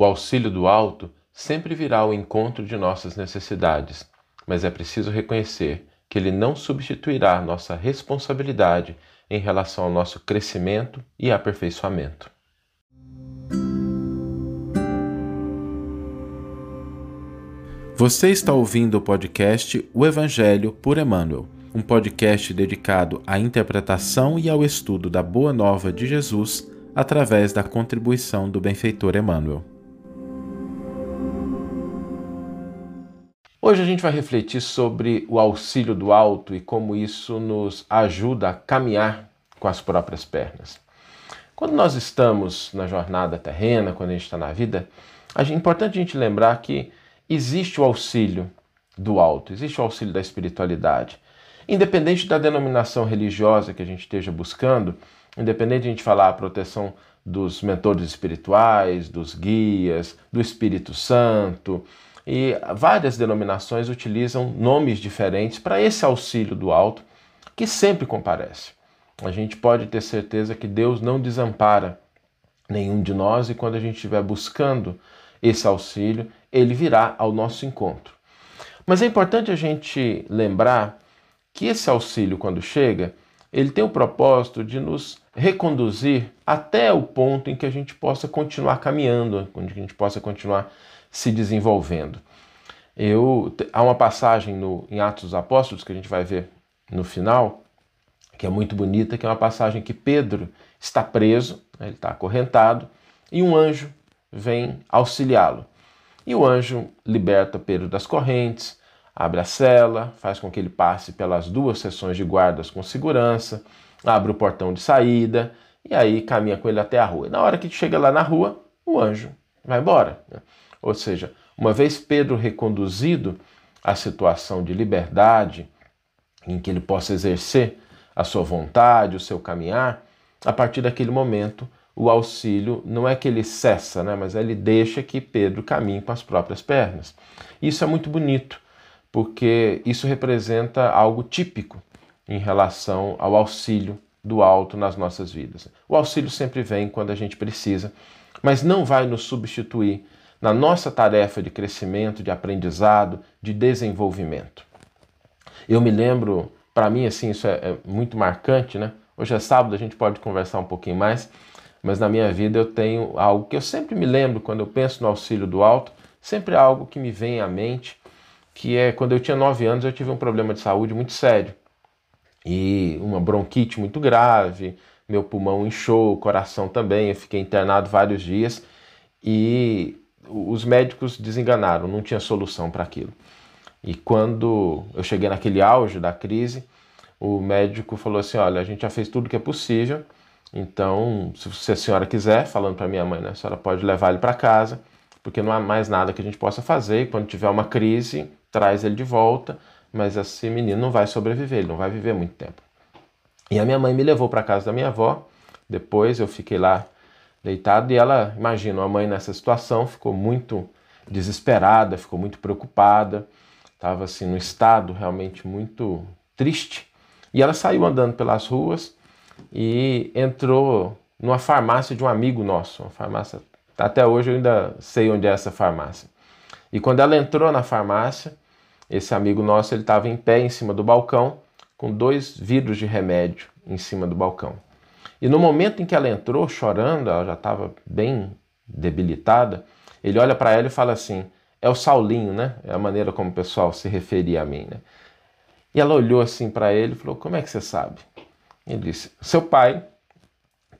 O auxílio do alto sempre virá ao encontro de nossas necessidades, mas é preciso reconhecer que ele não substituirá nossa responsabilidade em relação ao nosso crescimento e aperfeiçoamento. Você está ouvindo o podcast O Evangelho por Emmanuel, um podcast dedicado à interpretação e ao estudo da Boa Nova de Jesus através da contribuição do benfeitor Emmanuel. Hoje a gente vai refletir sobre o auxílio do alto e como isso nos ajuda a caminhar com as próprias pernas. Quando nós estamos na jornada terrena, quando a gente está na vida, é importante a gente lembrar que existe o auxílio do alto, existe o auxílio da espiritualidade. Independente da denominação religiosa que a gente esteja buscando, independente de a gente falar a proteção dos mentores espirituais, dos guias, do Espírito Santo, e várias denominações utilizam nomes diferentes para esse auxílio do alto que sempre comparece. A gente pode ter certeza que Deus não desampara nenhum de nós e quando a gente estiver buscando esse auxílio, ele virá ao nosso encontro. Mas é importante a gente lembrar que esse auxílio, quando chega, ele tem o propósito de nos reconduzir até o ponto em que a gente possa continuar caminhando, onde a gente possa continuar se desenvolvendo. Eu, há uma passagem no, em Atos dos Apóstolos que a gente vai ver no final, que é muito bonita, que é uma passagem que Pedro está preso, né, ele está acorrentado, e um anjo vem auxiliá-lo. E o anjo liberta Pedro das correntes, abre a cela, faz com que ele passe pelas duas seções de guardas com segurança, abre o portão de saída e aí caminha com ele até a rua. E na hora que chega lá na rua, o anjo vai embora. Ou seja, uma vez Pedro reconduzido à situação de liberdade, em que ele possa exercer a sua vontade, o seu caminhar, a partir daquele momento o auxílio não é que ele cessa, né, mas ele deixa que Pedro caminhe com as próprias pernas. Isso é muito bonito, porque isso representa algo típico em relação ao auxílio do alto nas nossas vidas. O auxílio sempre vem quando a gente precisa, mas não vai nos substituir na nossa tarefa de crescimento, de aprendizado, de desenvolvimento. Eu me lembro, para mim, assim, isso é, é, muito marcante, né? Hoje é sábado, a gente pode conversar um pouquinho mais, mas na minha vida eu tenho algo que eu sempre me lembro quando eu penso no auxílio do alto, sempre algo que me vem à mente, que é quando eu tinha nove anos eu tive um problema de saúde muito sério e uma bronquite muito grave, meu pulmão inchou, o coração também, eu fiquei internado vários dias e os médicos desenganaram, não tinha solução para aquilo. E quando eu cheguei naquele auge da crise, o médico falou assim: Olha, a gente já fez tudo que é possível, então, se a senhora quiser, falando para minha mãe, né, a senhora pode levar ele para casa, porque não há mais nada que a gente possa fazer. E quando tiver uma crise, traz ele de volta, mas esse menino não vai sobreviver, ele não vai viver muito tempo. E a minha mãe me levou para casa da minha avó. Depois eu fiquei lá deitado e ela, imagina, a mãe nessa situação ficou muito desesperada, ficou muito preocupada, estava assim no estado realmente muito triste. E ela saiu andando pelas ruas e entrou numa farmácia de um amigo nosso, uma farmácia. Até hoje eu ainda sei onde é essa farmácia. E quando ela entrou na farmácia, esse amigo nosso ele estava em pé em cima do balcão com dois vidros de remédio em cima do balcão. E no momento em que ela entrou chorando, ela já estava bem debilitada, ele olha para ela e fala assim: é o Saulinho, né? É a maneira como o pessoal se referia a mim, né? E ela olhou assim para ele e falou: Como é que você sabe? Ele disse: Seu pai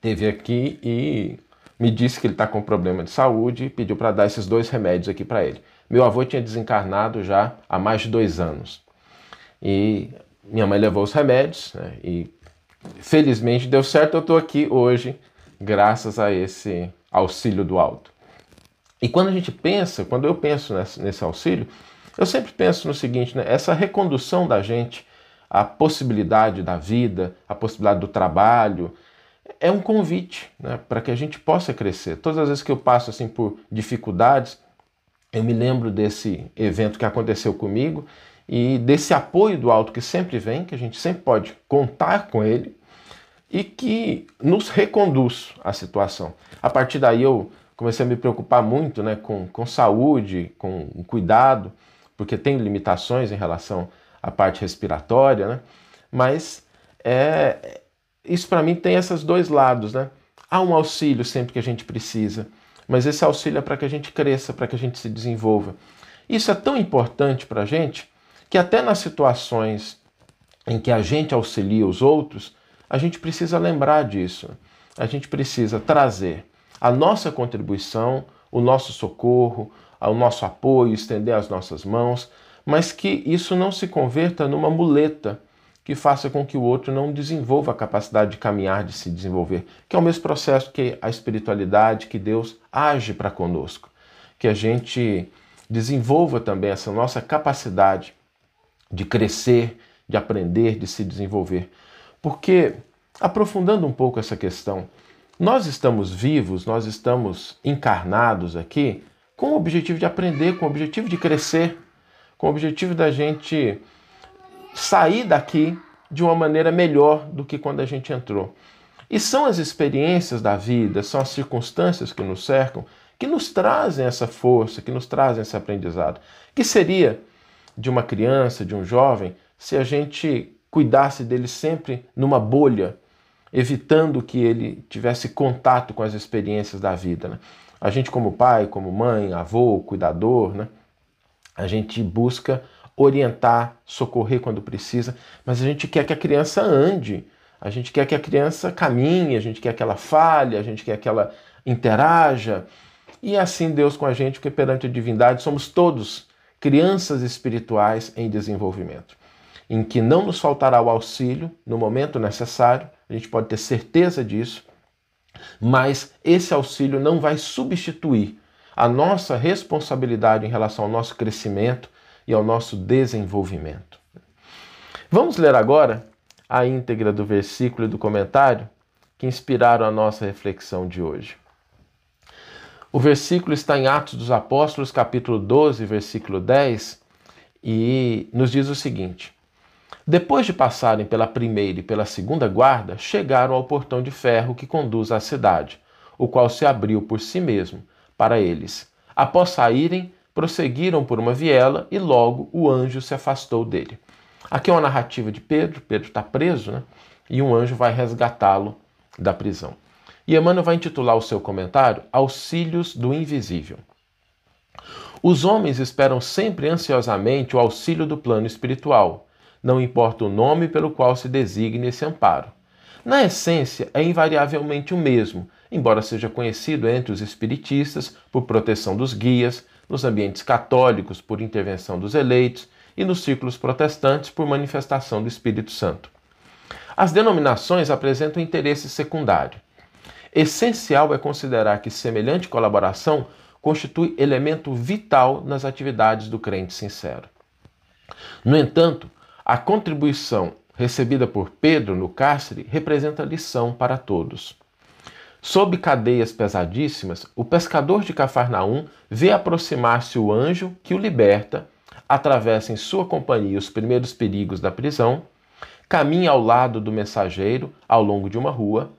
teve aqui e me disse que ele está com problema de saúde e pediu para dar esses dois remédios aqui para ele. Meu avô tinha desencarnado já há mais de dois anos. E minha mãe levou os remédios né, e felizmente deu certo, eu estou aqui hoje, graças a esse auxílio do alto. E quando a gente pensa, quando eu penso nesse, auxílio, eu sempre penso no seguinte, né? essa recondução da gente à possibilidade da vida, à possibilidade do trabalho, é um convite né, para que a gente possa crescer. Todas as vezes que eu passo assim por dificuldades, eu me lembro desse evento que aconteceu comigo e desse apoio do alto que sempre vem, que a gente sempre pode contar com ele e que nos reconduz à situação. A partir daí eu comecei a me preocupar muito né, com, com saúde, com cuidado, porque tem limitações em relação à parte respiratória, né? mas é, isso para mim tem esses dois lados. Né? Há um auxílio sempre que a gente precisa, mas esse auxílio é para que a gente cresça, para que a gente se desenvolva. Isso é tão importante para a gente que até nas situações em que a gente auxilia os outros, a gente precisa lembrar disso. A gente precisa trazer a nossa contribuição, o nosso socorro, o nosso apoio, estender as nossas mãos, mas que isso não se converta numa muleta que faça com que o outro não desenvolva a capacidade de caminhar, de se desenvolver, que é o mesmo processo que a espiritualidade, que Deus age para conosco, que a gente desenvolva também essa nossa capacidade de crescer, de aprender, de se desenvolver. Porque, aprofundando um pouco essa questão, nós estamos vivos, nós estamos encarnados aqui com o objetivo de aprender, com o objetivo de crescer, com o objetivo da gente sair daqui de uma maneira melhor do que quando a gente entrou. E são as experiências da vida, são as circunstâncias que nos cercam que nos trazem essa força, que nos trazem esse aprendizado. Que seria de uma criança, de um jovem, se a gente cuidasse dele sempre numa bolha, evitando que ele tivesse contato com as experiências da vida. Né? A gente, como pai, como mãe, avô, cuidador, né? a gente busca orientar, socorrer quando precisa, mas a gente quer que a criança ande, a gente quer que a criança caminhe, a gente quer que ela fale, a gente quer que ela interaja. E é assim Deus com a gente, porque perante a divindade somos todos crianças espirituais em desenvolvimento, em que não nos faltará o auxílio no momento necessário, a gente pode ter certeza disso, mas esse auxílio não vai substituir a nossa responsabilidade em relação ao nosso crescimento e ao nosso desenvolvimento. Vamos ler agora a íntegra do versículo e do comentário que inspiraram a nossa reflexão de hoje. O versículo está em Atos dos Apóstolos, capítulo 12, versículo 10, e nos diz o seguinte: depois de passarem pela primeira e pela segunda guarda, chegaram ao portão de ferro que conduz à cidade, o qual se abriu por si mesmo para eles. Após saírem, prosseguiram por uma viela e logo o anjo se afastou dele. Aqui é uma narrativa de Pedro, Pedro está preso, né? E um anjo vai resgatá-lo da prisão. E Emmanuel vai intitular o seu comentário Auxílios do Invisível. Os homens esperam sempre ansiosamente o auxílio do plano espiritual, não importa o nome pelo qual se designe esse amparo. Na essência, é invariavelmente o mesmo, embora seja conhecido entre os espiritistas por proteção dos guias, nos ambientes católicos por intervenção dos eleitos e nos círculos protestantes por manifestação do Espírito Santo. As denominações apresentam interesse secundário. Essencial é considerar que semelhante colaboração constitui elemento vital nas atividades do crente sincero. No entanto, a contribuição recebida por Pedro no cárcere representa lição para todos. Sob cadeias pesadíssimas, o pescador de Cafarnaum vê aproximar-se o anjo que o liberta, atravessa em sua companhia os primeiros perigos da prisão, caminha ao lado do mensageiro ao longo de uma rua.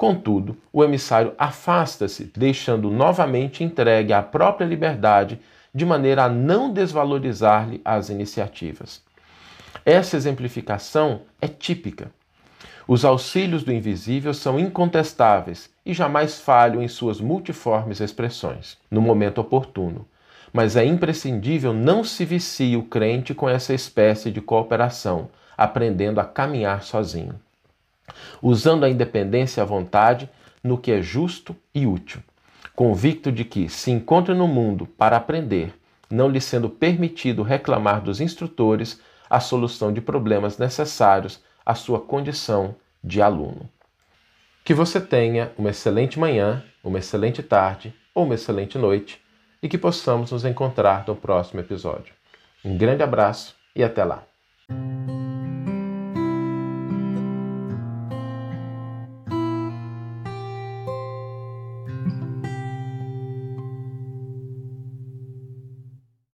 Contudo, o emissário afasta-se, deixando novamente entregue à própria liberdade, de maneira a não desvalorizar-lhe as iniciativas. Essa exemplificação é típica. Os auxílios do invisível são incontestáveis e jamais falham em suas multiformes expressões, no momento oportuno. Mas é imprescindível não se vicie o crente com essa espécie de cooperação, aprendendo a caminhar sozinho, usando a independência à vontade no que é justo e útil, convicto de que se encontra no mundo para aprender, não lhe sendo permitido reclamar dos instrutores a solução de problemas necessários à sua condição de aluno. Que você tenha uma excelente manhã, uma excelente tarde ou uma excelente noite e que possamos nos encontrar no próximo episódio. Um grande abraço e até lá!